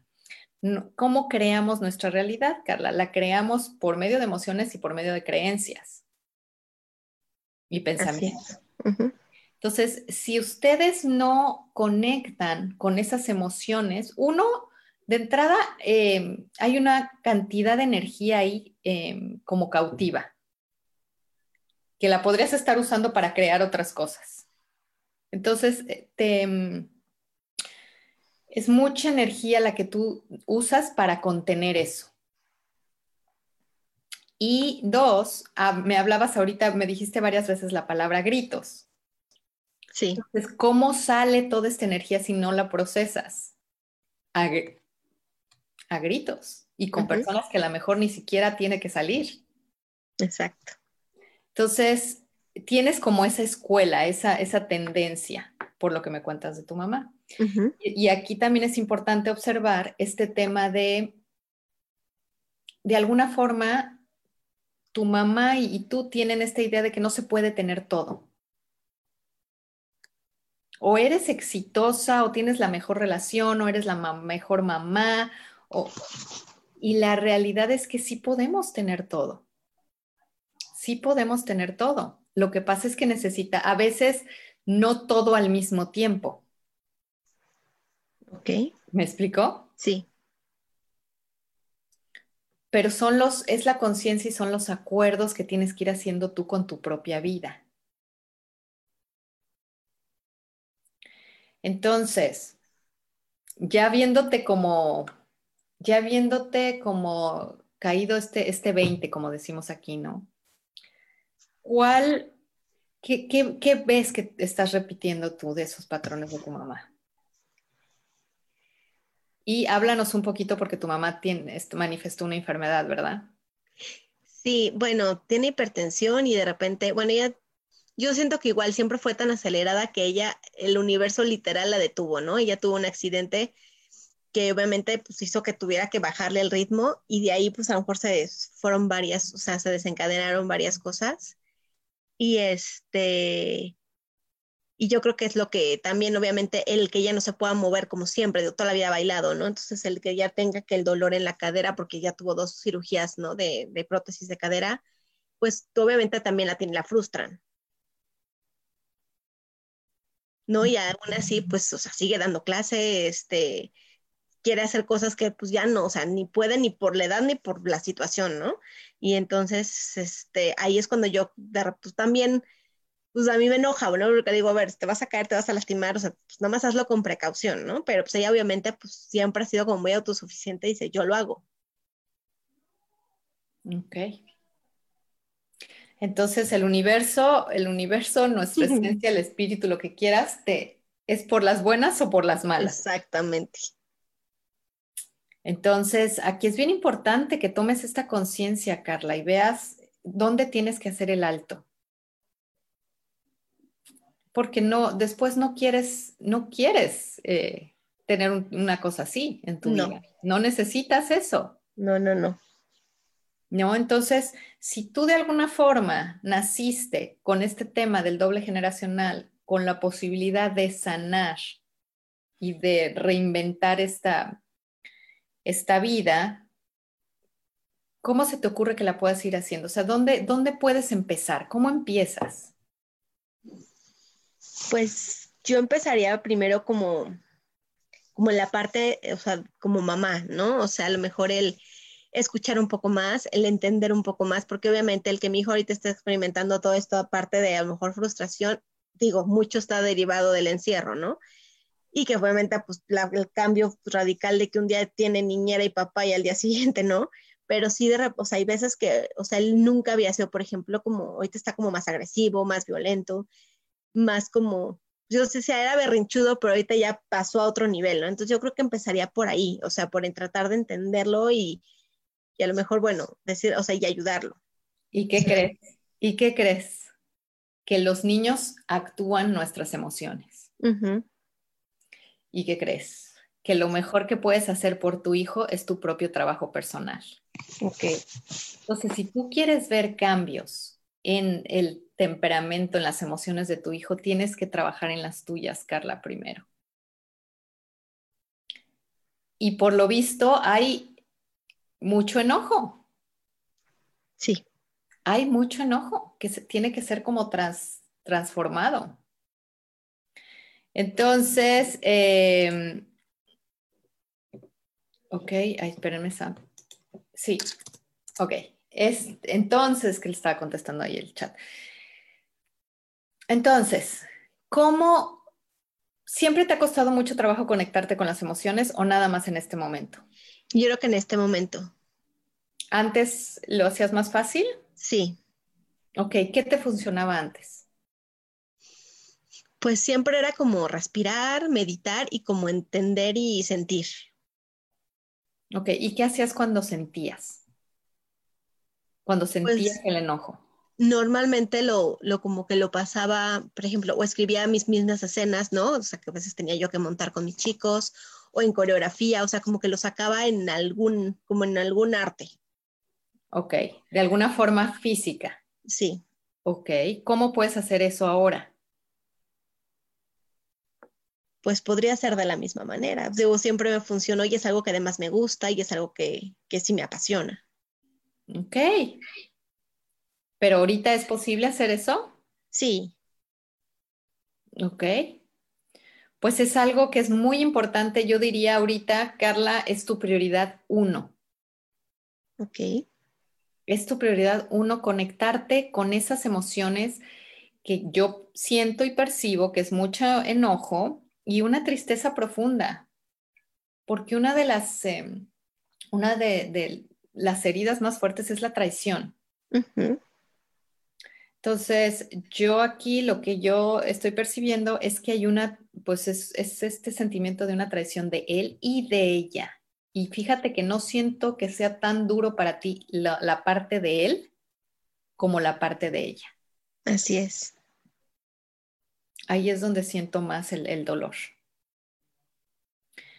¿Cómo creamos nuestra realidad, Carla? La creamos por medio de emociones y por medio de creencias y pensamientos. Entonces, si ustedes no conectan con esas emociones, uno, de entrada, em, hay una cantidad de energía ahí em, como cautiva, que la podrías estar usando para crear otras cosas. Entonces, eh, te em, es mucha energía la que tú usas para contener eso. Y dos, ah, me hablabas ahorita, me dijiste varias veces la palabra gritos.
Sí.
Entonces, ¿cómo sale toda esta energía si no la procesas? A, gritos y con personas que a lo mejor ni siquiera tiene que salir.
Exacto.
Entonces, tienes como esa escuela, esa, esa tendencia, por lo que me cuentas de tu mamá y, aquí también es importante observar este tema de, de alguna forma, tu mamá y, tú tienen esta idea de que no se puede tener todo. O eres exitosa o tienes la mejor relación o eres la mejor mamá. Y la realidad es que sí podemos tener todo. Sí podemos tener todo. Lo que pasa es que necesita, a veces, no todo al mismo tiempo.
Ok.
¿Me explicó?
Sí.
Pero son los, es la conciencia y son los acuerdos que tienes que ir haciendo tú con tu propia vida. Entonces, ya viéndote como, ya viéndote como caído este, este 20, como decimos aquí, ¿no? ¿Cuál, qué, qué ves que estás repitiendo tú de esos patrones de tu mamá? Y háblanos un poquito porque tu mamá tiene, manifestó una enfermedad, ¿verdad?
Sí, bueno, tiene hipertensión y de repente, bueno, ella, yo siento que igual siempre fue tan acelerada que ella, el universo literal la detuvo, ¿no? Ella tuvo un accidente que obviamente pues hizo que tuviera que bajarle el ritmo y de ahí pues a lo mejor se fueron varias, o sea, se desencadenaron varias cosas. Y este, y yo creo que es lo que también obviamente el que ya no se pueda mover como siempre, de toda la vida bailado, ¿no? Entonces el que ya tenga que el dolor en la cadera porque ya tuvo dos cirugías, ¿no? De, prótesis de cadera, pues obviamente también la la frustran. ¿No? Y aún así, pues, o sea, sigue dando clase, este, quiere hacer cosas que pues ya no, o sea, ni puede ni por la edad ni por la situación, ¿no? Y entonces, este, ahí es cuando yo, de, pues también, pues a mí me enoja, ¿no? Porque digo, a ver, te vas a caer, te vas a lastimar, o sea, pues nada más hazlo con precaución, ¿no? Pero pues ella obviamente, pues siempre ha sido como muy autosuficiente y dice, yo lo hago.
Ok. Entonces el universo, el universo, nuestra esencia, el espíritu, lo que quieras, te, es por las buenas o por las malas.
Exactamente.
Entonces, aquí es bien importante que tomes esta conciencia, Carla, y veas dónde tienes que hacer el alto. Porque no, después no quieres, no quieres eh, tener una cosa así en tu vida. No necesitas eso.
No, no, no.
¿no? Entonces, si tú de alguna forma naciste con este tema del doble generacional, con la posibilidad de sanar y de reinventar esta, esta vida, ¿cómo se te ocurre que la puedas ir haciendo? O sea, ¿dónde, dónde puedes empezar? ¿Cómo empiezas?
Pues yo empezaría primero como, como la parte, o sea, como mamá, ¿no? O sea, a lo mejor el escuchar un poco más, el entender un poco más, porque obviamente el que mi hijo ahorita está experimentando todo esto, aparte de a lo mejor frustración, digo, mucho está derivado del encierro, ¿no? Y que obviamente pues el cambio radical de que un día tiene niñera y papá y al día siguiente no, pero sí de, o sea, hay veces que, o sea, él nunca había sido, por ejemplo, como, ahorita está como más agresivo, más violento, más como, yo sé si era berrinchudo, pero ahorita ya pasó a otro nivel, ¿no? Entonces yo creo que empezaría por ahí, o sea, por tratar de entenderlo y, y a lo mejor, bueno, decir, o sea, y ayudarlo.
¿Y qué crees? ¿Y qué crees? Que los niños actúan nuestras emociones. ¿Y qué crees? Que lo mejor que puedes hacer por tu hijo es tu propio trabajo personal.
Ok.
Entonces, si tú quieres ver cambios en el temperamento, en las emociones de tu hijo, tienes que trabajar en las tuyas, Carla, primero. Y por lo visto hay mucho enojo.
Sí.
Hay mucho enojo que se, tiene que ser como transformado. Entonces, em, ok, ay, espérenme, Sam. Sí, ok. Es entonces que le estaba contestando ahí el chat. Entonces, ¿cómo siempre te ha costado mucho trabajo conectarte con las emociones o nada más en este momento?
Yo creo que en este momento.
¿Antes lo hacías más fácil?
Sí.
Ok, ¿qué te funcionaba antes?
Pues siempre era como respirar, meditar y como entender y sentir.
Ok, ¿y qué hacías cuando sentías? Cuando sentías pues el enojo.
Normalmente lo, lo como que lo pasaba, por ejemplo, o escribía mis mismas escenas, ¿no? O sea, que a veces tenía yo que montar con mis chicos o en coreografía, o sea, como que lo sacaba en algún, como en algún arte.
Ok, de alguna forma física.
Sí.
Ok, ¿cómo puedes hacer eso ahora?
Pues podría ser de la misma manera. Digo, siempre me funcionó y es algo que además me gusta y es algo que, que sí me apasiona.
Ok. ¿Pero ahorita es posible hacer eso?
Sí.
Ok pues es algo que es muy importante. Yo diría ahorita, Carla, es tu prioridad uno.
Ok.
Es tu prioridad uno conectarte con esas emociones que yo siento y percibo, que es mucho enojo y una tristeza profunda. Porque una de las, em, una de, las heridas más fuertes es la traición. Entonces, yo aquí lo que yo estoy percibiendo es que hay una, pues es, este sentimiento de una traición de él y de ella. Y fíjate que no siento que sea tan duro para ti la, parte de él como la parte de ella.
Así es.
Ahí es donde siento más el, el dolor.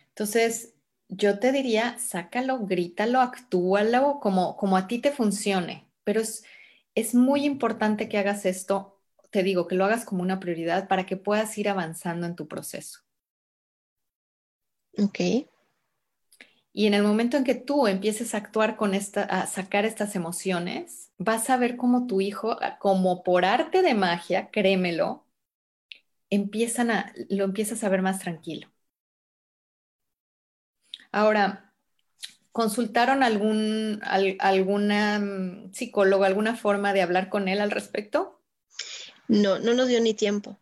Entonces, yo te diría, sácalo, grítalo, actúalo como, como a ti te funcione. Pero es, es muy importante que hagas esto, te digo, que lo hagas como una prioridad para que puedas ir avanzando en tu proceso.
Ok.
Y en el momento en que tú empieces a actuar con esta, a sacar estas emociones, vas a ver cómo tu hijo, como por arte de magia, créemelo, empiezan a, lo empiezas a ver más tranquilo. Ahora, ¿consultaron algún, alguna mm, psicólogo, alguna forma de hablar con él al respecto?
No, no nos dio ni tiempo.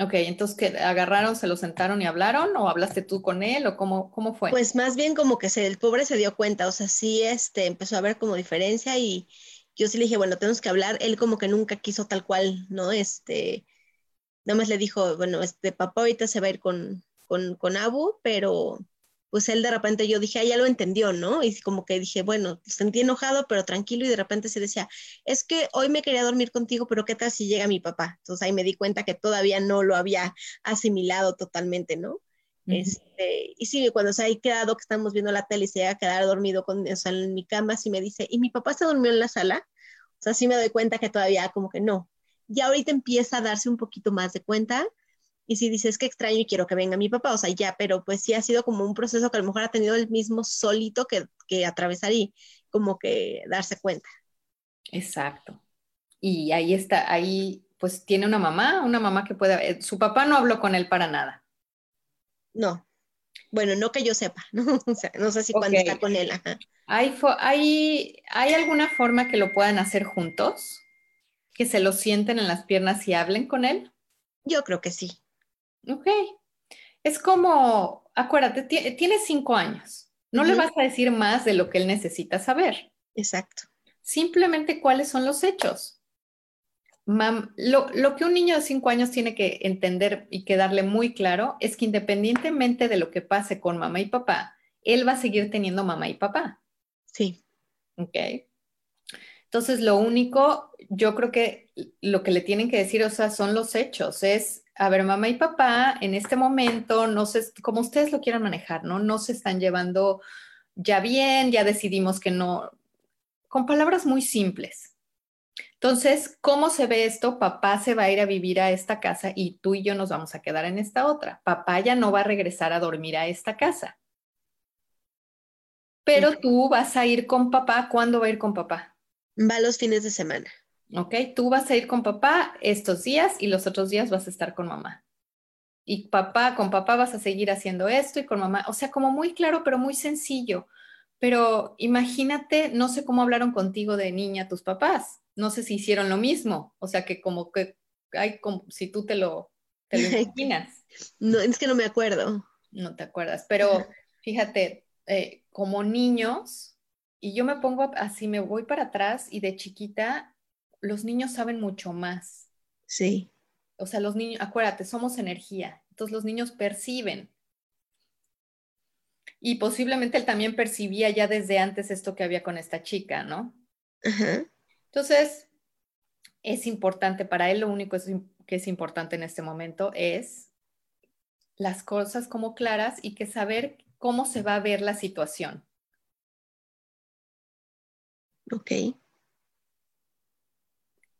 Ok, entonces ¿qué, agarraron, se lo sentaron y hablaron o hablaste tú con él o cómo, cómo fue?
Pues más bien como que se, el pobre se dio cuenta, o sea, sí este, empezó a ver como diferencia y yo sí le dije, bueno, tenemos que hablar, él como que nunca quiso tal cual, ¿no? Este, nada más le dijo, bueno, este papá ahorita se va a ir con, con, con Abu, pero pues él de repente yo dije, ah, ya lo entendió, ¿no? Y como que dije, bueno, sentí enojado, pero tranquilo y de repente se decía, es que hoy me quería dormir contigo, pero ¿qué tal si llega mi papá? Entonces ahí me di cuenta que todavía no lo había asimilado totalmente, ¿no? este, y sí, cuando se ha quedado que estamos viendo la tele y se ha quedado dormido con, o sea, en mi cama, sí me dice, ¿y mi papá se durmió en la sala? O sea, sí me doy cuenta que todavía como que no. Y ahorita empieza a darse un poquito más de cuenta, y si dices que extraño y quiero que venga mi papá, o sea, ya, pero pues sí ha sido como un proceso que a lo mejor ha tenido el mismo solito que, que atravesar y como que darse cuenta.
Exacto. Y ahí está, ahí pues tiene una mamá, una mamá que puede, eh, su papá no habló con él para nada.
No. Bueno, no que yo sepa, ¿no? O sea, no sé si cuando está con él.
¿Hay, ¿Hay, ¿Hay alguna forma que lo puedan hacer juntos? ¿Que se lo sienten en las piernas y hablen con él?
Yo creo que sí.
Ok. Es como, acuérdate, tiene cinco años. No le vas a decir más de lo que él necesita saber.
Exacto.
Simplemente cuáles son los hechos. lo, lo, que un niño de cinco años tiene que entender y quedarle muy claro es que independientemente de lo que pase con mamá y papá, él va a seguir teniendo mamá y papá.
Sí.
Ok. Entonces, lo único, yo creo que lo que le tienen que decir, o sea, son los hechos, es a ver, mamá y papá en este momento, no sé, como ustedes lo quieran manejar, ¿no? No se están llevando ya bien, ya decidimos que no, con palabras muy simples. Entonces, ¿cómo se ve esto? Papá se va a ir a vivir a esta casa y tú y yo nos vamos a quedar en esta otra. Papá ya no va a regresar a dormir a esta casa. Pero tú vas a ir con papá. ¿Cuándo va a ir con papá?
Va los fines de semana.
¿Ok? Tú vas a ir con papá estos días y los otros días vas a estar con mamá. Y papá, con papá vas a seguir haciendo esto y con mamá, o sea, como muy claro, pero muy sencillo. Pero imagínate, no sé cómo hablaron contigo de niña tus papás, no sé si hicieron lo mismo, o sea, que como que hay como si tú te lo, te lo imaginas.
No, es que no me acuerdo.
No te acuerdas, pero fíjate, eh, como niños, y yo me pongo así, me voy para atrás y de chiquita los niños saben mucho más.
Sí.
O sea, los niños, acuérdate, somos energía, entonces los niños perciben. Y posiblemente él también percibía ya desde antes esto que había con esta chica, ¿no? Entonces, es importante para él, lo único que es importante en este momento es las cosas como claras y que saber cómo se va a ver la situación.
Ok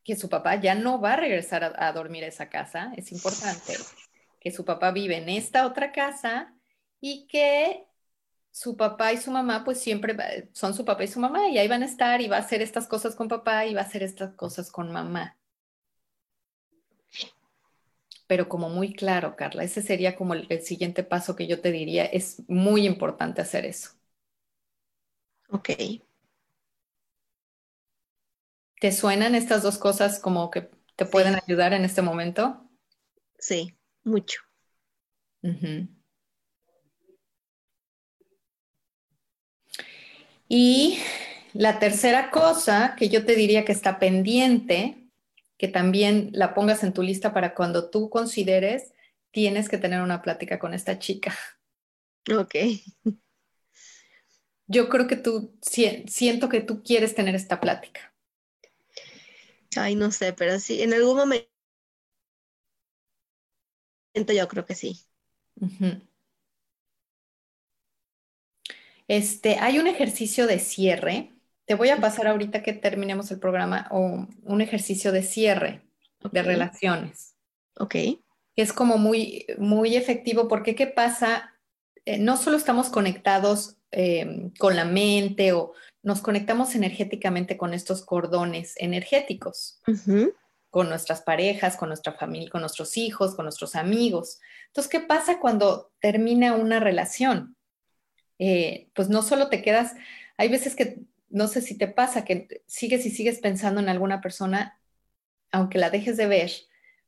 que su papá ya no va a regresar a, dormir a esa casa, es importante, que su papá vive en esta otra casa y que su papá y su mamá pues siempre son su papá y su mamá y ahí van a estar y va a hacer estas cosas con papá y va a hacer estas cosas con mamá. Pero como muy claro, Carla, ese sería como el, el siguiente paso que yo te diría, es muy importante hacer eso.
Ok.
¿Te suenan estas dos cosas como que te pueden ayudar en este momento?
Sí, mucho.
Y la tercera cosa que yo te diría que está pendiente, que también la pongas en tu lista para cuando tú consideres, tienes que tener una plática con esta chica.
Ok.
Yo creo que tú, siento que tú quieres tener esta plática.
Ay, no sé, pero sí, en algún momento yo creo que sí.
Este, hay un ejercicio de cierre. Te voy a pasar ahorita que terminemos el programa o un ejercicio de cierre de relaciones.
Ok.
Es como muy, muy efectivo porque ¿qué pasa? Eh, no solo estamos conectados eh, con la mente o nos conectamos energéticamente con estos cordones energéticos, con nuestras parejas, con nuestra familia, con nuestros hijos, con nuestros amigos. Entonces, ¿qué pasa cuando termina una relación? Eh, pues no solo te quedas, hay veces que, no sé si te pasa, que sigues y sigues pensando en alguna persona, aunque la dejes de ver,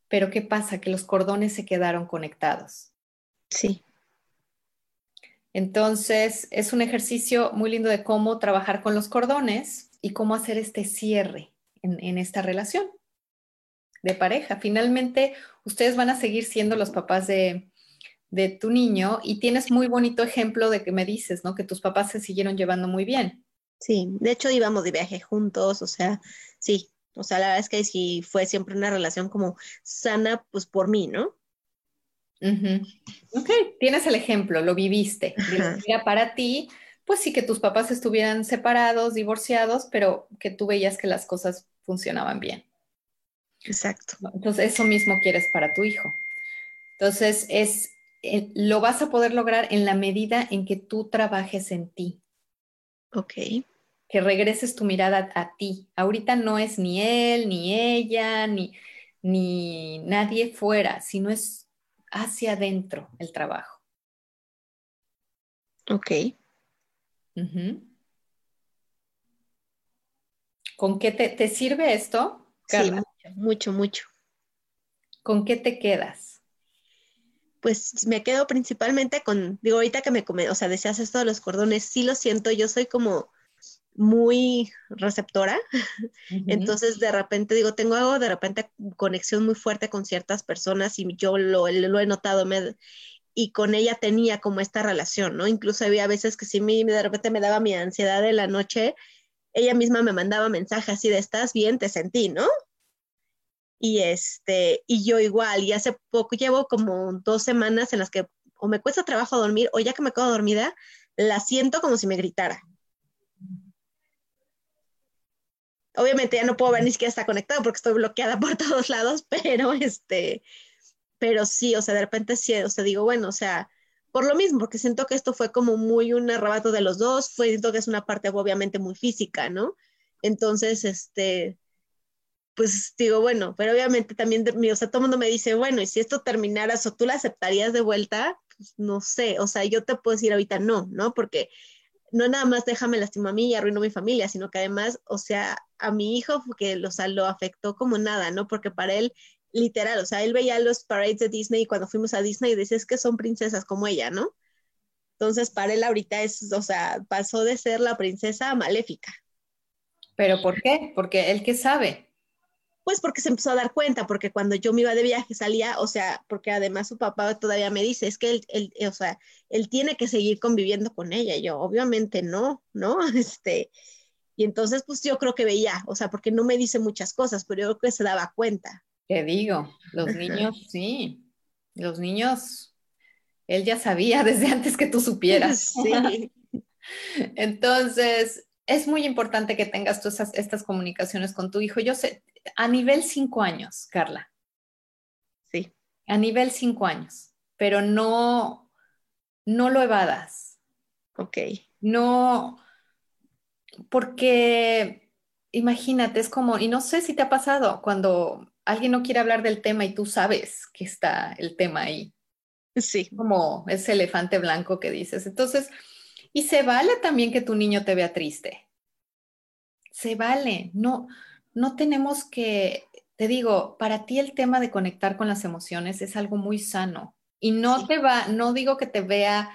pero ¿qué pasa? Que los cordones se quedaron conectados.
Sí.
Entonces, es un ejercicio muy lindo de cómo trabajar con los cordones y cómo hacer este cierre en, esta relación de pareja. Finalmente, ustedes van a seguir siendo los papás de, de tu niño y tienes muy bonito ejemplo de que me dices, ¿no? Que tus papás se siguieron llevando muy bien.
Sí, de hecho íbamos de viaje juntos, o sea, sí, o sea, la verdad es que sí fue siempre una relación como sana, pues por mí, ¿no?
Ok, tienes el ejemplo, lo viviste. Mira, para ti, pues sí que tus papás estuvieran separados, divorciados, pero que tú veías que las cosas funcionaban bien.
Exacto.
Entonces, eso mismo quieres para tu hijo. Entonces, es, eh, lo vas a poder lograr en la medida en que tú trabajes en ti.
Ok.
Que regreses tu mirada a, ti. Ahorita no es ni él, ni ella, ni, ni nadie fuera, sino es hacia adentro el trabajo.
Ok.
¿Con qué te, sirve esto?
Carla? Sí, mucho, mucho.
¿Con qué te quedas?
Pues me quedo principalmente con, digo, ahorita que me come, o sea, deseas esto de los cordones, sí lo siento, yo soy como muy receptora. Entonces, de repente, digo, tengo algo, de repente, conexión muy fuerte con ciertas personas y yo lo, lo he notado y con ella tenía como esta relación, ¿no? Incluso había veces que si me, de repente me daba mi ansiedad de la noche, ella misma me mandaba mensajes así de, estás bien, te sentí, ¿no? Y este, y yo igual, y hace poco llevo como dos semanas en las que o me cuesta trabajo dormir o ya que me quedo dormida, la siento como si me gritara. Obviamente ya no puedo ver ni siquiera está conectado porque estoy bloqueada por todos lados, pero este, pero sí, o sea, de repente sí, o sea, digo, bueno, o sea, por lo mismo, porque siento que esto fue como muy un arrebato de los dos, fue, siento que es una parte obviamente muy física, ¿no? Entonces, este, pues digo, bueno, pero obviamente también, o sea, todo el mundo me dice, bueno, y si esto terminara, o tú la aceptarías de vuelta, pues no sé, o sea, yo te puedo decir ahorita no, ¿no? Porque no nada más déjame lastimar a mí y arruino mi familia, sino que además, o sea, a mi hijo, que o sea, lo afectó como nada, ¿no? Porque para él, literal, o sea, él veía los parades de Disney y cuando fuimos a Disney decía, es que son princesas como ella, ¿no? Entonces, para él ahorita es, o sea, pasó de ser la princesa maléfica.
¿Pero por qué? Porque él que sabe.
Pues porque se empezó a dar cuenta, porque cuando yo me iba de viaje salía, o sea, porque además su papá todavía me dice, es que él, él, o sea, él tiene que seguir conviviendo con ella. Y yo, obviamente no, ¿no? Este, y entonces, pues yo creo que veía, o sea, porque no me dice muchas cosas, pero yo creo que se daba cuenta.
Te digo, los niños, sí, los niños, él ya sabía desde antes que tú supieras. Sí. Entonces, es muy importante que tengas tú estas comunicaciones con tu hijo. Yo sé, a nivel cinco años, Carla.
Sí.
A nivel cinco años, pero no, no lo evadas.
Ok.
No, porque imagínate, es como, y no sé si te ha pasado cuando alguien no quiere hablar del tema y tú sabes que está el tema ahí.
Sí.
Como ese elefante blanco que dices. Entonces, y se vale también que tu niño te vea triste. Se vale. No, no tenemos que, te digo, para ti el tema de conectar con las emociones es algo muy sano. Y no te va, no digo que te vea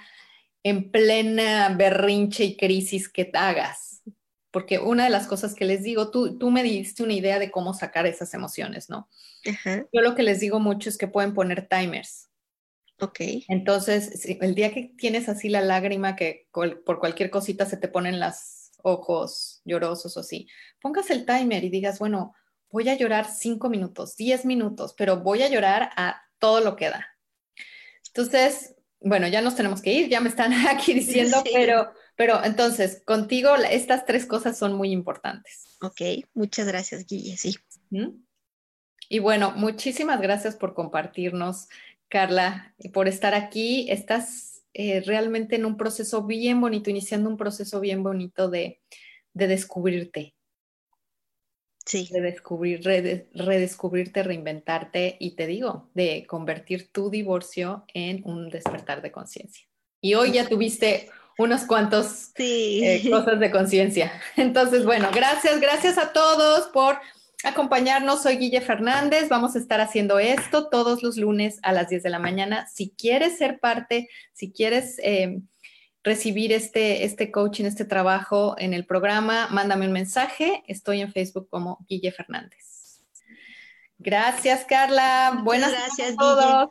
en plena berrinche y crisis que te hagas, porque una de las cosas que les digo, tú, tú me diste una idea de cómo sacar esas emociones, ¿no? Yo lo que les digo mucho es que pueden poner timers.
Ok.
Entonces, el día que tienes así la lágrima que por cualquier cosita se te ponen las ojos llorosos o así, pongas el timer y digas, bueno, voy a llorar cinco minutos, diez minutos, pero voy a llorar a todo lo que da. Entonces, bueno, ya nos tenemos que ir, ya me están aquí diciendo, pero pero entonces, contigo estas tres cosas son muy importantes.
Ok, muchas gracias, Guille, sí.
Y bueno, muchísimas gracias por compartirnos, Carla, por estar aquí. Estás eh, realmente en un proceso bien bonito, iniciando un proceso bien bonito de, de descubrirte.
Sí.
De descubrir, redescubrirte, reinventarte y te digo, de convertir tu divorcio en un despertar de conciencia. Y hoy ya tuviste unos cuantos eh, cosas de conciencia. Entonces, bueno, gracias, gracias a todos por acompañarnos. Soy Guille Fernández. Vamos a estar haciendo esto todos los lunes a las 10 de la mañana. Si quieres ser parte, si quieres eh, recibir este, este coaching, este trabajo en el programa, mándame un mensaje. Estoy en Facebook como Guille Fernández. Gracias, Carla. Buenas
gracias, a todos.